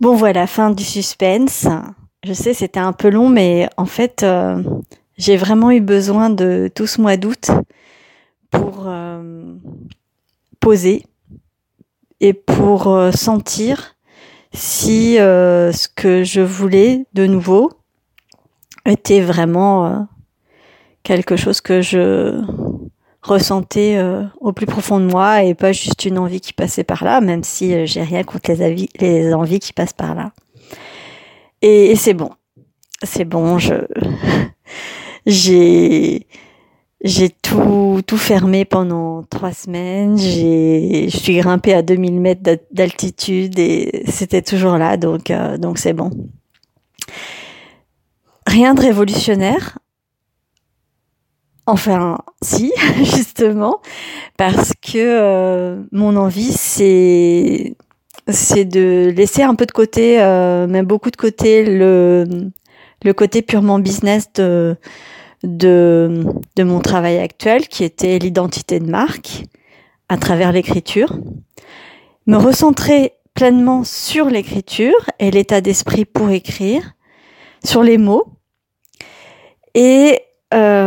Bon voilà, fin du suspense. Je sais, c'était un peu long, mais en fait, euh, j'ai vraiment eu besoin de tout ce mois d'août pour euh, poser et pour euh, sentir si ce que je voulais de nouveau était vraiment quelque chose que je ressentais euh, au plus profond de moi et pas juste une envie qui passait par là, même si euh, j'ai rien contre les, les envies qui passent par là. Et, c'est bon, c'est bon, je j'ai j'ai tout tout fermé pendant trois semaines. J'ai je suis grimpée à 2000 mètres d'altitude et c'était toujours là, donc euh, donc c'est bon. Rien de révolutionnaire, Enfin, si, justement, parce que euh, mon envie, c'est de laisser un peu de côté, euh, même beaucoup de côté, le, côté purement business de, de, de mon travail actuel, qui était l'identité de marque à travers l'écriture. Me recentrer pleinement sur l'écriture et l'état d'esprit pour écrire, sur les mots, et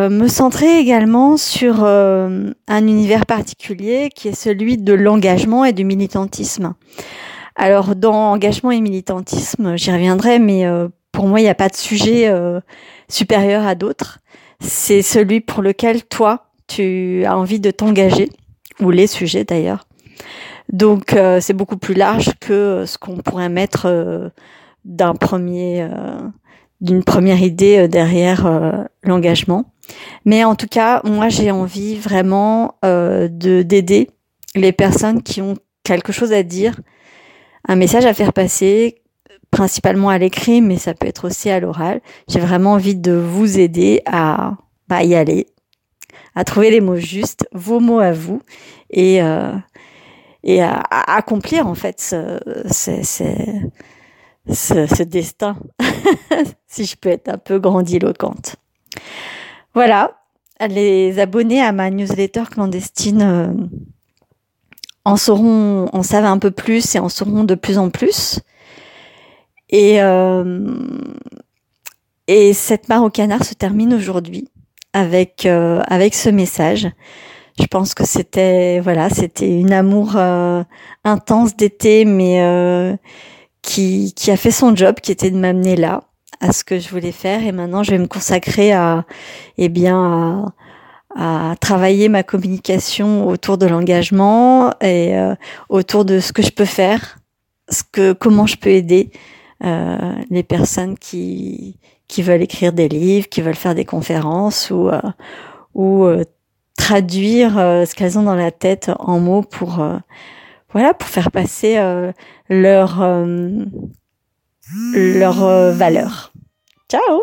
euh, me centrer également sur euh, un univers particulier qui est celui de l'engagement et du militantisme. Alors dans engagement et militantisme, j'y reviendrai, mais euh, pour moi, il n'y a pas de sujet supérieur à d'autres. C'est celui pour lequel toi, tu as envie de t'engager, ou les sujets d'ailleurs. Donc c'est beaucoup plus large que ce qu'on pourrait mettre d'un premier d'une première idée euh, derrière euh, l'engagement. Mais en tout cas, moi, j'ai envie vraiment euh, de d'aider les personnes qui ont quelque chose à dire, un message à faire passer, principalement à l'écrit, mais ça peut être aussi à l'oral. J'ai vraiment envie de vous aider à bah, y aller, à trouver les mots justes, vos mots à vous, et, et à, accomplir en fait ce, ce, destin, si je peux être un peu grandiloquente. Voilà, les abonnés à ma newsletter clandestine euh, en sauront, en savent un peu plus et en sauront de plus en plus. Et, euh, et cette mare au canard se termine aujourd'hui avec, euh, avec ce message. Je pense que c'était voilà, c'était une amour intense d'été, mais qui, qui a fait son job, qui était de m'amener là, à ce que je voulais faire. Et maintenant, je vais me consacrer à, eh bien, à, à travailler ma communication autour de l'engagement et euh, autour de ce que je peux faire, ce que, comment je peux aider euh, les personnes qui, qui veulent écrire des livres, qui veulent faire des conférences ou, euh, ou euh, traduire ce qu'elles ont dans la tête en mots pour voilà, pour faire passer euh, leur, euh, leur euh, valeur. Ciao